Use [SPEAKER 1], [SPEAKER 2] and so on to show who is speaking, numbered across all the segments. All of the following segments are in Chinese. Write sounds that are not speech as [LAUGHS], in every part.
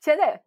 [SPEAKER 1] 现在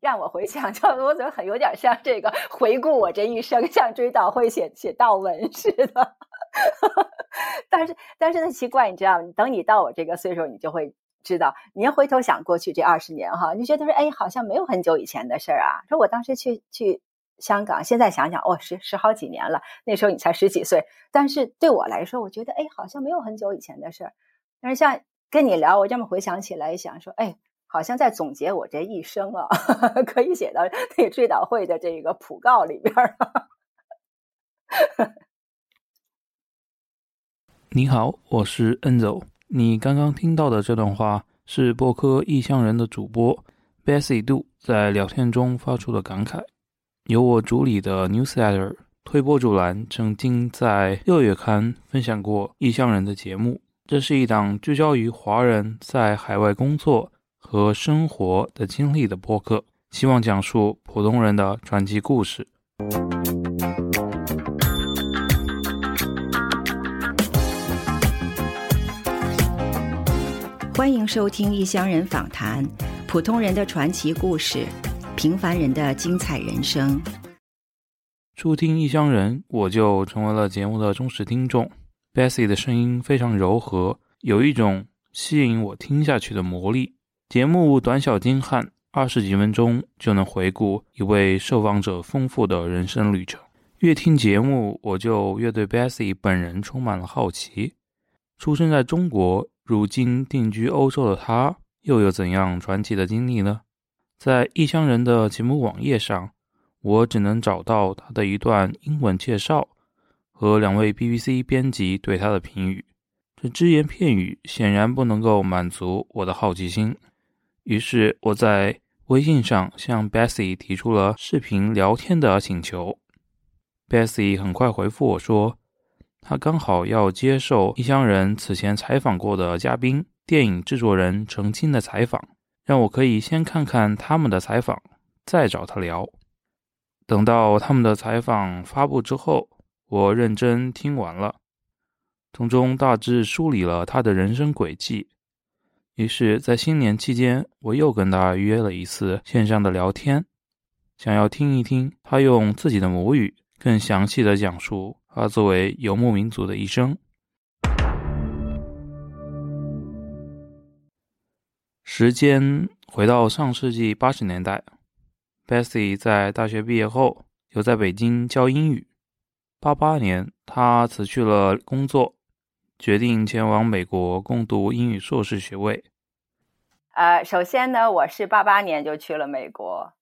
[SPEAKER 1] 让我回想，就我觉得很有点像这个回顾我这一生，像追悼会写写悼文 [LAUGHS] 似的。[LAUGHS] 但是，但是呢，奇怪，你知道，等你到我这个岁数，你就会知道，你要回头想过去这二十年哈，你觉得说，哎，好像没有很久以前的事儿啊。说我当时去去香港，现在想想，哦，十十好几年了，那时候你才十几岁。但是对我来说，我觉得，哎，好像没有很久以前的事儿。但是像跟你聊，我这么回想起来，想说，哎。好像在总结我这一生啊，[LAUGHS] 可以写到那追悼会的这个讣告里边儿。[LAUGHS]
[SPEAKER 2] 你好，我是 Enzo。你刚刚听到的这段话是播客异乡人的主播 Bessie Du 在聊天中发出的感慨。由我主理的 Newsletter 推播主栏曾经在六月刊分享过异乡人的节目。这是一档聚焦于华人在海外工作。和生活的经历的播客，希望讲述普通人的传奇故事。
[SPEAKER 1] 欢迎收听《异乡人访谈》，普通人的传奇故事，平凡人的精彩人生。
[SPEAKER 2] 初听《异乡人》，我就成为了节目的忠实听众。Bessie 的声音非常柔和，有一种吸引我听下去的魔力。节目短小精悍，二十几分钟就能回顾一位受访者丰富的人生旅程。越听节目，我就越对 Bessie 本人充满了好奇。出生在中国，如今定居欧洲的他，又有怎样传奇的经历呢？在异乡人的节目网页上，我只能找到他的一段英文介绍和两位 BBC 编辑对他的评语。这只言片语显然不能够满足我的好奇心。于是我在微信上向 Bessie 提出了视频聊天的请求。Bessie 很快回复我说，他刚好要接受异乡人此前采访过的嘉宾、电影制作人澄清的采访，让我可以先看看他们的采访，再找他聊。等到他们的采访发布之后，我认真听完了，从中大致梳理了他的人生轨迹。于是，在新年期间，我又跟他约了一次线上的聊天，想要听一听他用自己的母语更详细的讲述他作为游牧民族的一生。时间回到上世纪八十年代，Bessie 在大学毕业后，留在北京教英语。八八年，他辞去了工作。决定前往美国攻读英语硕士学位。
[SPEAKER 1] 呃，首先呢，我是八八年就去了美国，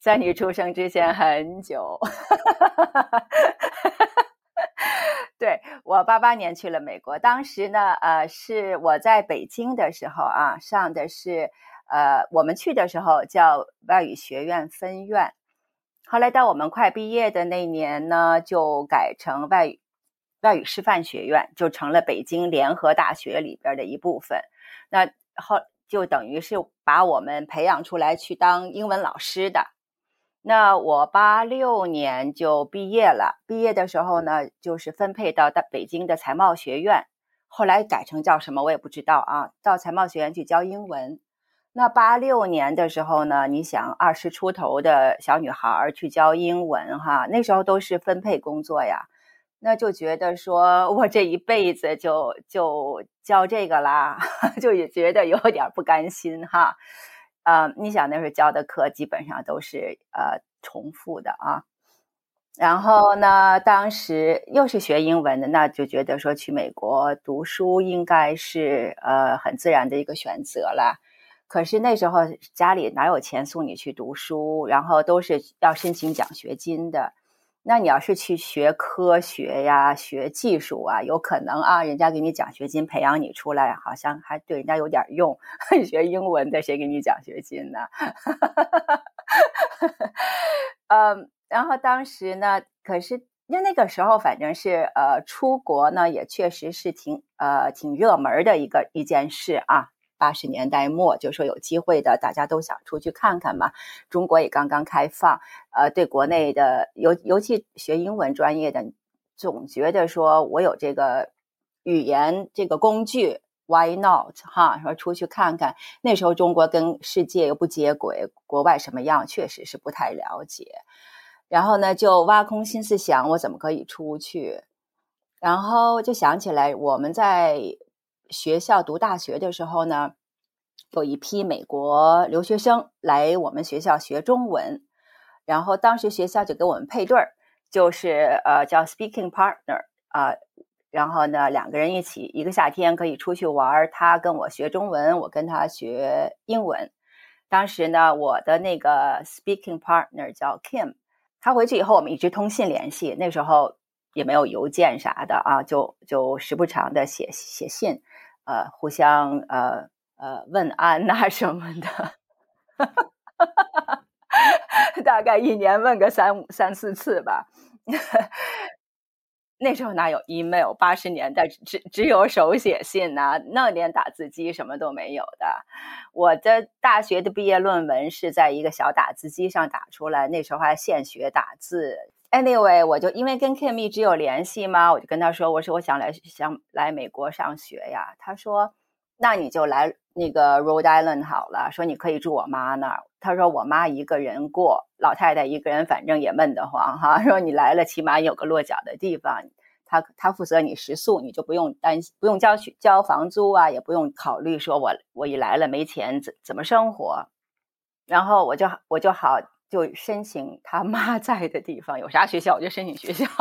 [SPEAKER 1] 在你出生之前很久。[LAUGHS] 对我八八年去了美国，当时呢，呃，是我在北京的时候啊，上的是呃，我们去的时候叫外语学院分院，后来到我们快毕业的那年呢，就改成外语。外语师范学院就成了北京联合大学里边的一部分，那后就等于是把我们培养出来去当英文老师的。那我八六年就毕业了，毕业的时候呢，就是分配到大北京的财贸学院，后来改成叫什么我也不知道啊，到财贸学院去教英文。那八六年的时候呢，你想二十出头的小女孩去教英文哈，那时候都是分配工作呀。那就觉得说，我这一辈子就就教这个啦，[LAUGHS] 就也觉得有点不甘心哈。呃，你想那时候教的课基本上都是呃重复的啊。然后呢，当时又是学英文的，那就觉得说去美国读书应该是呃很自然的一个选择了。可是那时候家里哪有钱送你去读书，然后都是要申请奖学金的。那你要是去学科学呀、学技术啊，有可能啊，人家给你奖学金培养你出来，好像还对人家有点用。[LAUGHS] 学英文的谁给你奖学金呢？[LAUGHS] 嗯，然后当时呢，可是那那个时候反正是呃，出国呢也确实是挺呃挺热门的一个一件事啊。八十年代末，就说有机会的，大家都想出去看看嘛。中国也刚刚开放，呃，对国内的尤尤其学英文专业的，总觉得说我有这个语言这个工具，Why not？哈，说出去看看。那时候中国跟世界又不接轨，国外什么样确实是不太了解。然后呢，就挖空心思想我怎么可以出去。然后就想起来我们在学校读大学的时候呢，有一批美国留学生来我们学校学中文。然后当时学校就给我们配对儿，就是呃叫 speaking partner 啊。然后呢，两个人一起一个夏天可以出去玩儿他跟我学中文，我跟他学英文。当时呢，我的那个 speaking partner 叫 Kim，他回去以后我们一直通信联系。那时候也没有邮件啥的啊，就就时不常的写写信，呃，互相呃呃问安呐什么的。[LAUGHS] 大概一年问个三三四次吧。[LAUGHS] 那时候哪有 email？八十年代只只有手写信呐，那连打字机什么都没有的。我的大学的毕业论文是在一个小打字机上打出来，那时候还现学打字。Anyway，我就因为跟 Kim 一直有联系嘛，我就跟他说：“我说我想来想来美国上学呀。”他说：“那你就来那个 Rhode Island 好了。”说你可以住我妈那儿。他说：“我妈一个人过，老太太一个人，反正也闷得慌哈。[LAUGHS] 说你来了，起码有个落脚的地方。他他负责你食宿，你就不用担心，不用交交房租啊，也不用考虑说我我一来了没钱怎怎么生活。然后我就我就好就申请他妈在的地方，有啥学校我就申请学校。[LAUGHS] ”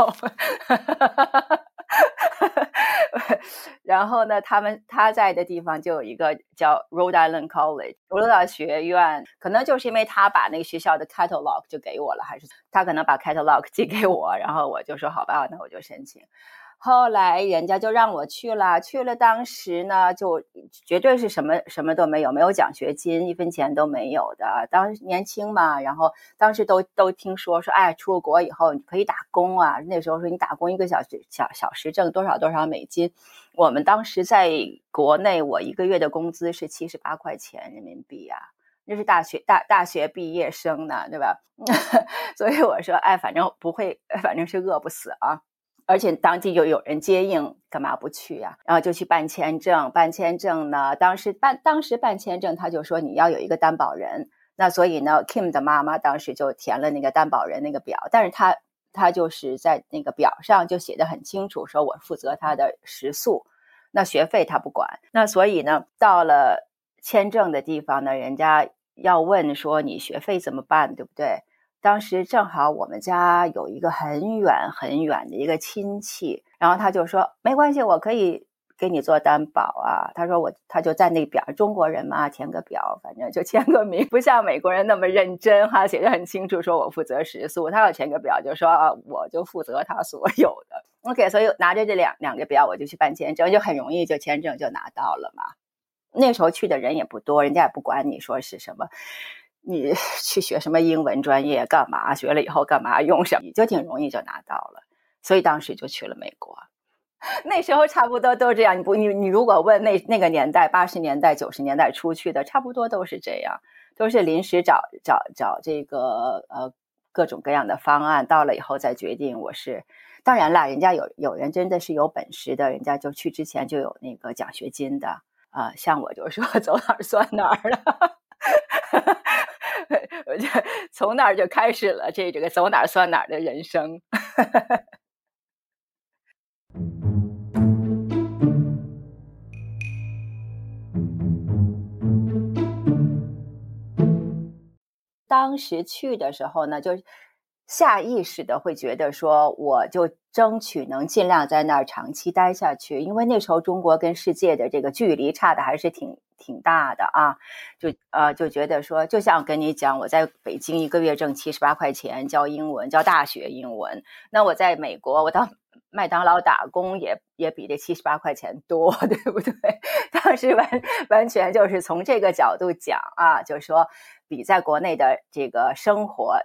[SPEAKER 1] 然后呢，他们他在的地方就有一个叫 Rhode Island College，罗德岛学院。可能就是因为他把那个学校的 catalog 就给我了，还是他可能把 catalog 寄给我，然后我就说好吧，那我就申请。后来人家就让我去了，去了当时呢，就绝对是什么什么都没有，没有奖学金，一分钱都没有的。当时年轻嘛，然后当时都都听说说，哎，出了国以后你可以打工啊。那时候说你打工一个小时小小时挣多少多少美金。我们当时在国内，我一个月的工资是七十八块钱人民币啊，那是大学大大学毕业生呢，对吧？[LAUGHS] 所以我说，哎，反正不会，反正是饿不死啊。而且当地又有人接应，干嘛不去呀？然后就去办签证，办签证呢。当时办当时办签证，他就说你要有一个担保人。那所以呢，Kim 的妈妈当时就填了那个担保人那个表，但是他他就是在那个表上就写的很清楚，说我负责他的食宿，那学费他不管。那所以呢，到了签证的地方呢，人家要问说你学费怎么办，对不对？当时正好我们家有一个很远很远的一个亲戚，然后他就说没关系，我可以给你做担保啊。他说我他就在那表，中国人嘛，填个表，反正就 [LAUGHS] 签个名，不像美国人那么认真哈，写的很清楚，说我负责食宿，他要填个表就说，我就负责他所有的。OK，所以拿着这两两个表，我就去办签证，就很容易就签证就拿到了嘛。那时候去的人也不多，人家也不管你说是什么。你 [LAUGHS] 去学什么英文专业干嘛？学了以后干嘛用什么？就挺容易就拿到了，所以当时就去了美国。[LAUGHS] 那时候差不多都这样。你不，你你如果问那那个年代，八十年代、九十年代出去的，差不多都是这样，都是临时找找找这个呃各种各样的方案，到了以后再决定。我是当然了，人家有有人真的是有本事的，人家就去之前就有那个奖学金的啊。像我就说 [LAUGHS] 走哪儿算哪儿了。我就从那儿就开始了这这个走哪儿算哪儿的人生。[LAUGHS] 当时去的时候呢，就下意识的会觉得说，我就争取能尽量在那儿长期待下去，因为那时候中国跟世界的这个距离差的还是挺。挺大的啊，就呃就觉得说，就像跟你讲，我在北京一个月挣七十八块钱教英文，教大学英文。那我在美国，我到麦当劳打工也也比这七十八块钱多，[LAUGHS] 对不对？当时完完全就是从这个角度讲啊，就是说比在国内的这个生活，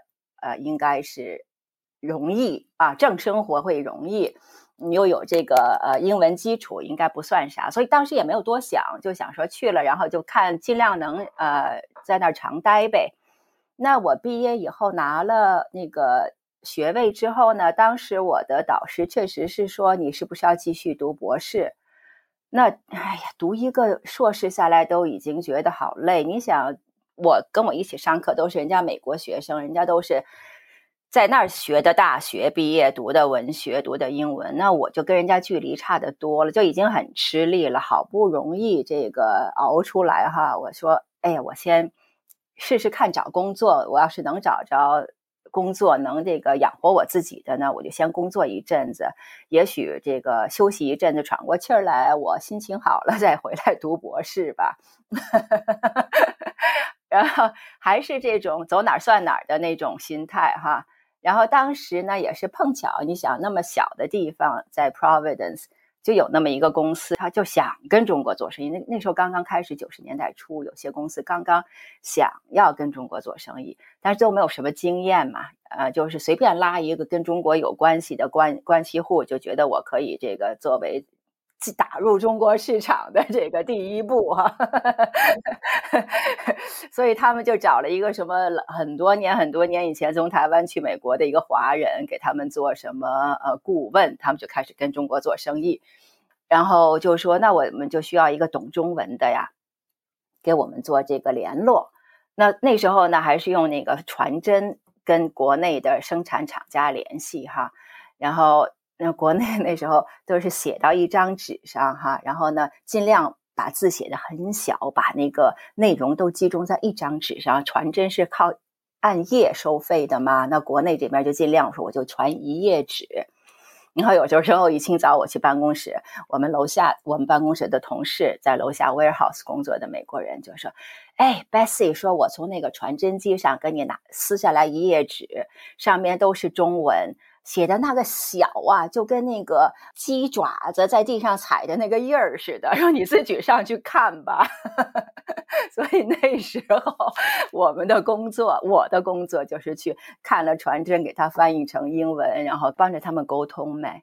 [SPEAKER 1] 呃，应该是容易啊，正生活会容易。你又有这个呃英文基础，应该不算啥，所以当时也没有多想，就想说去了，然后就看尽量能呃在那儿常待呗。那我毕业以后拿了那个学位之后呢，当时我的导师确实是说你是不是要继续读博士？那哎呀，读一个硕士下来都已经觉得好累。你想，我跟我一起上课都是人家美国学生，人家都是在那儿学的大学毕业，读的文学，读的英文，那我就跟人家距离差的多了，就已经很吃力了。好不容易这个熬出来哈，我说，哎呀，我先试试看找工作，我要是能找着。工作能这个养活我自己的呢，我就先工作一阵子，也许这个休息一阵子喘过气儿来，我心情好了再回来读博士吧。然后还是这种走哪儿算哪儿的那种心态哈。然后当时呢也是碰巧，你想那么小的地方，在 Providence。就有那么一个公司，他就想跟中国做生意。那那时候刚刚开始，九十年代初，有些公司刚刚想要跟中国做生意，但是都没有什么经验嘛，呃，就是随便拉一个跟中国有关系的关关系户，就觉得我可以这个作为打入中国市场的这个第一步哈。[LAUGHS] 所以他们就找了一个什么很多年很多年以前从台湾去美国的一个华人，给他们做什么呃顾问，他们就开始跟中国做生意。然后就说，那我们就需要一个懂中文的呀，给我们做这个联络。那那时候呢，还是用那个传真跟国内的生产厂家联系哈。然后那国内 [LAUGHS] 那时候都是写到一张纸上哈，然后呢，尽量把字写的很小，把那个内容都集中在一张纸上。传真是靠按页收费的嘛，那国内这边就尽量说，我就传一页纸。然后 [LAUGHS] 有时候一清早我去办公室，我们楼下我们办公室的同事在楼下 warehouse 工作的美国人就说：“哎，Bessy，说我从那个传真机上给你拿撕下来一页纸，上面都是中文。”写的那个小啊，就跟那个鸡爪子在地上踩的那个印儿似的，让你自己上去看吧。[LAUGHS] 所以那时候我们的工作，我的工作就是去看了传真，给他翻译成英文，然后帮着他们沟通呗。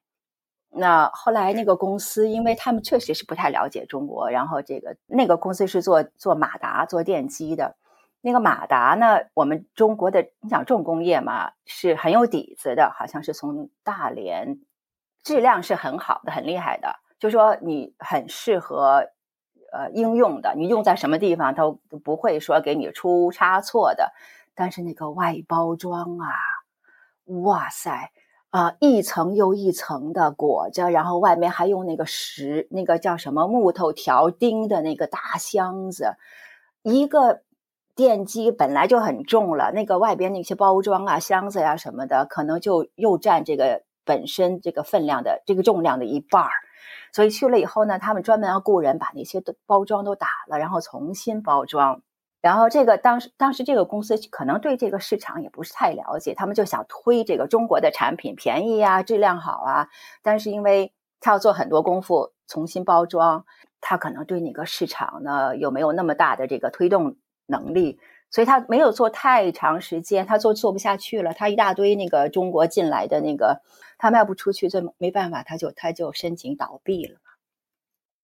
[SPEAKER 1] 那后来那个公司，因为他们确实是不太了解中国，然后这个那个公司是做做马达、做电机的。那个马达呢？我们中国的你想重工业嘛，是很有底子的，好像是从大连，质量是很好的，很厉害的。就说你很适合呃应用的，你用在什么地方都不会说给你出差错的。但是那个外包装啊，哇塞啊，一层又一层的裹着，然后外面还用那个石那个叫什么木头条钉的那个大箱子，一个。电机本来就很重了，那个外边那些包装啊、箱子呀什么的，可能就又占这个本身这个分量的这个重量的一半儿。所以去了以后呢，他们专门要雇人把那些的包装都打了，然后重新包装。然后这个当时当时这个公司可能对这个市场也不是太了解，他们就想推这个中国的产品，便宜啊，质量好啊。但是因为他要做很多功夫重新包装，他可能对那个市场呢有没有那么大的这个推动。能力，所以他没有做太长时间，他做做不下去了。他一大堆那个中国进来的那个，他卖不出去，这没办法，他就他就申请倒闭了。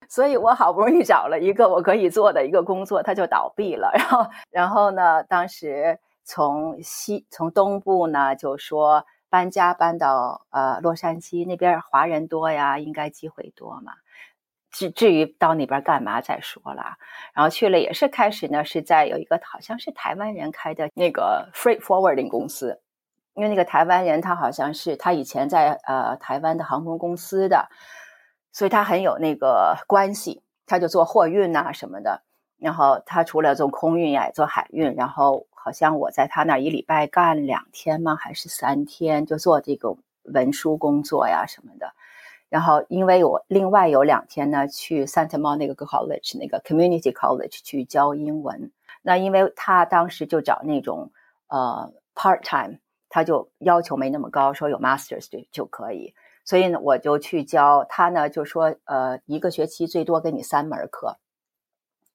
[SPEAKER 1] 所以我好不容易找了一个我可以做的一个工作，他就倒闭了。[LAUGHS] 然后，然后呢，当时从西从东部呢，就说搬家搬到呃洛杉矶那边，华人多呀，应该机会多嘛。至至于到那边干嘛再说了，然后去了也是开始呢，是在有一个好像是台湾人开的那个 freight forwarding 公司，因为那个台湾人他好像是他以前在呃台湾的航空公司的，所以他很有那个关系，他就做货运呐什么的。然后他除了做空运呀，也做海运。然后好像我在他那一礼拜干两天吗？还是三天？就做这个文书工作呀什么的。然后，因为我另外有两天呢，去 Santa Monica College 那个 Community College 去教英文。那因为他当时就找那种呃 part time，他就要求没那么高，说有 masters 就就可以。所以呢，我就去教他呢，就说呃一个学期最多给你三门课，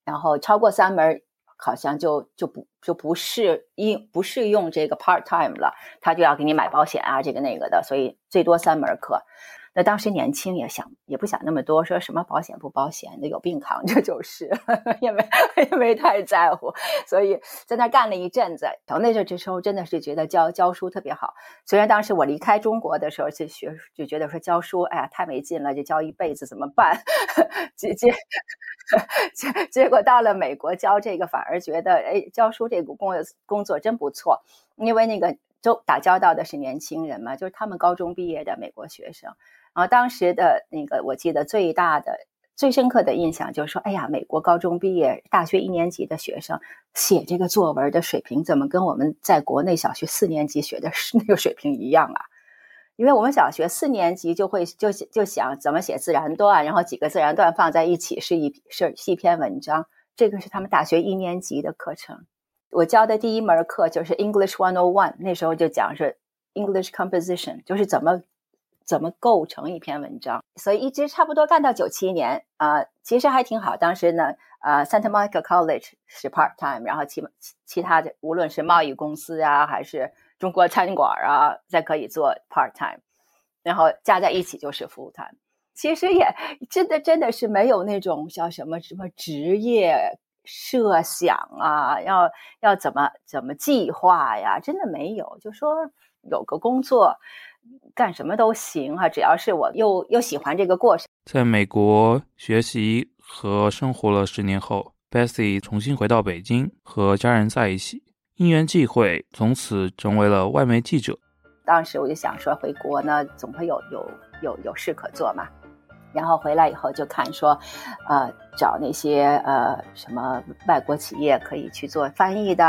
[SPEAKER 1] 然后超过三门好像就就不就不适应不适用这个 part time 了，他就要给你买保险啊这个那个的，所以最多三门课。那当时年轻也想也不想那么多，说什么保险不保险的，有病扛 [LAUGHS] 着就是，[LAUGHS] 也没也没太在乎，所以在那干了一阵子。从那阵之后，真的是觉得教教书特别好。虽然当时我离开中国的时候就学就觉得说教书，哎呀太没劲了，就教一辈子怎么办？[LAUGHS] 结结结结果到了美国教这个，反而觉得哎教书这个工工作真不错，因为那个。就打交道的是年轻人嘛，就是他们高中毕业的美国学生。然后当时的那个，我记得最大的、最深刻的印象就是说，哎呀，美国高中毕业、大学一年级的学生写这个作文的水平，怎么跟我们在国内小学四年级学的是 [LAUGHS] 那个水平一样啊？因为我们小学四年级就会就就想怎么写自然段，然后几个自然段放在一起是一是一篇文章。这个是他们大学一年级的课程。我教的第一门课就是 English One O One，那时候就讲是 English composition，就是怎么怎么构成一篇文章。所以一直差不多干到九七年啊，其实还挺好。当时呢，呃，Santa Monica College 是 part time，然后其其他的无论是贸易公司啊，还是中国餐馆啊，再可以做 part time，然后加在一起就是 full time。其实也真的真的是没有那种叫什么什么职业。设想啊，要要怎么怎么计划呀？真的没有，就说有个工作，干什么都行哈，只要是我又又喜欢这个过程。
[SPEAKER 2] 在美国学习和生活了十年后，Bessy 重新回到北京和家人在一起，因缘际会，从此成为了外媒记者。
[SPEAKER 1] 当时我就想说，回国呢，总会有有有有事可做嘛。然后回来以后就看说，呃，找那些呃什么外国企业可以去做翻译的，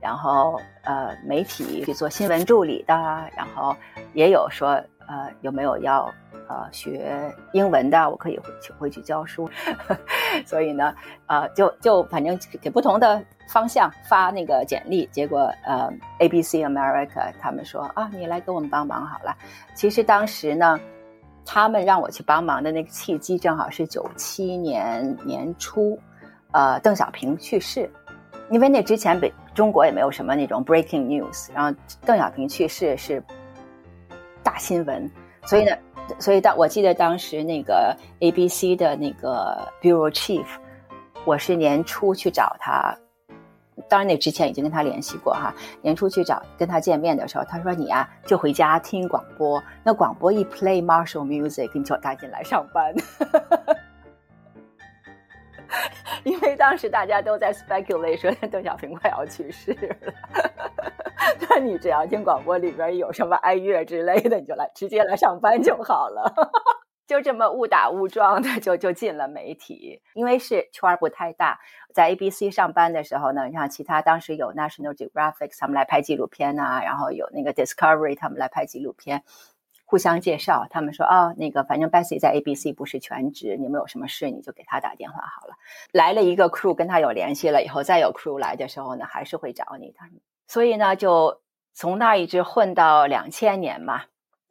[SPEAKER 1] 然后呃媒体去做新闻助理的，然后也有说呃有没有要呃学英文的，我可以回去回去教书。[LAUGHS] 所以呢，呃就就反正给不同的方向发那个简历，结果呃 ABC America 他们说啊你来给我们帮忙好了。其实当时呢。他们让我去帮忙的那个契机，正好是九七年年初，呃，邓小平去世。因为那之前北中国也没有什么那种 breaking news，然后邓小平去世是大新闻，所以呢，所以当我记得当时那个 ABC 的那个 bureau chief，我是年初去找他。当然，那之前已经跟他联系过哈。年初去找跟他见面的时候，他说：“你啊，就回家听广播。那广播一 play Marshall music，你就赶紧来上班。[LAUGHS] 因为当时大家都在 speculate 说邓小平快要去世了。[LAUGHS] 那你只要听广播里边有什么哀乐之类的，你就来直接来上班就好了。”就这么误打误撞的就就进了媒体，因为是圈儿不太大。在 ABC 上班的时候呢，像其他当时有 National Geographic 他们来拍纪录片呐，然后有那个 Discovery 他们来拍纪录片，互相介绍。他们说哦，那个反正 Bessy 在 ABC 不是全职，你们有什么事你就给他打电话好了。来了一个 crew 跟他有联系了以后，再有 crew 来的时候呢，还是会找你。他所以呢，就从那一直混到两千年嘛。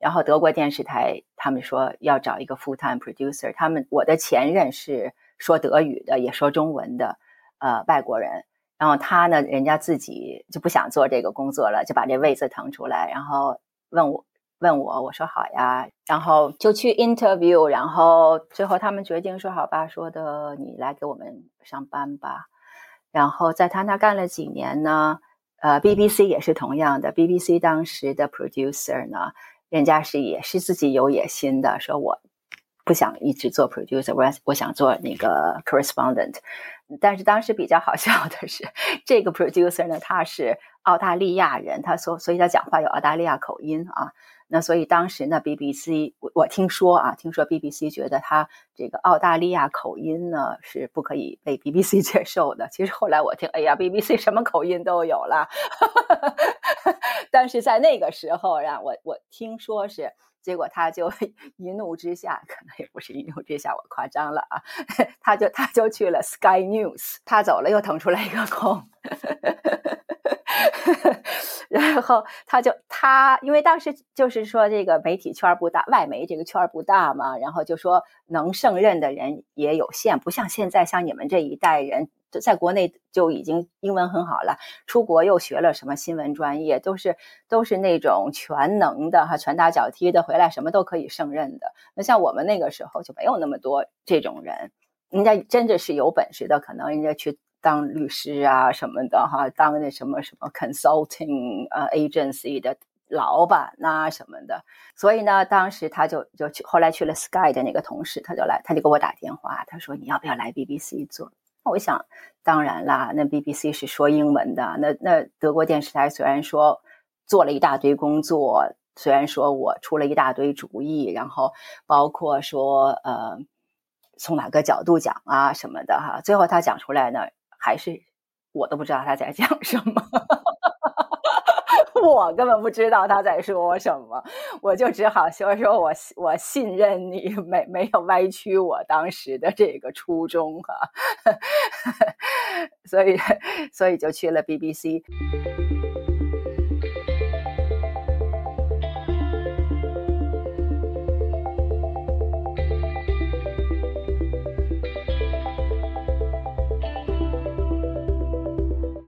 [SPEAKER 1] 然后德国电视台他们说要找一个 full time producer，他们我的前任是说德语的，也说中文的，呃，外国人。然后他呢，人家自己就不想做这个工作了，就把这位子腾出来，然后问我问我，我说好呀，然后就去 interview，然后最后他们决定说好吧，说的你来给我们上班吧。然后在他那干了几年呢，呃，BBC 也是同样的，BBC 当时的 producer 呢。人家是也是自己有野心的，说我不想一直做 producer，我我想做那个 correspondent。但是当时比较好笑的是，这个 producer 呢，他是澳大利亚人，他所所以他讲话有澳大利亚口音啊。那所以当时呢，BBC 我我听说啊，听说 BBC 觉得他这个澳大利亚口音呢是不可以被 BBC 接受的。其实后来我听，哎呀，BBC 什么口音都有了。[LAUGHS] 但是在那个时候，让我我听说是，结果他就 [LAUGHS] 一怒之下，可能也不是一怒之下，我夸张了啊，[LAUGHS] 他就他就去了 Sky News，他走了又腾出来一个空。[LAUGHS] 然后他就他因为当时就是说这个媒体圈不大，外媒这个圈不大嘛，然后就说能胜任的人也有限，不像现在像你们这一代人，在国内就已经英文很好了，出国又学了什么新闻专业，都是都是那种全能的哈，拳打脚踢的，回来什么都可以胜任的。那像我们那个时候就没有那么多这种人，人家真的是有本事的，可能人家去。当律师啊什么的哈，当那什么什么 consulting 呃 agency 的老板呐什么的，所以呢，当时他就就去，后来去了 Sky 的那个同事，他就来，他就给我打电话，他说你要不要来 BBC 做？我想，当然啦，那 BBC 是说英文的，那那德国电视台虽然说做了一大堆工作，虽然说我出了一大堆主意，然后包括说呃从哪个角度讲啊什么的哈，最后他讲出来呢。还是我都不知道他在讲什么，我根本不知道他在说什么，我就只好说说我我信任你，没没有歪曲我当时的这个初衷啊，[LAUGHS] 所以所以就去了 BBC。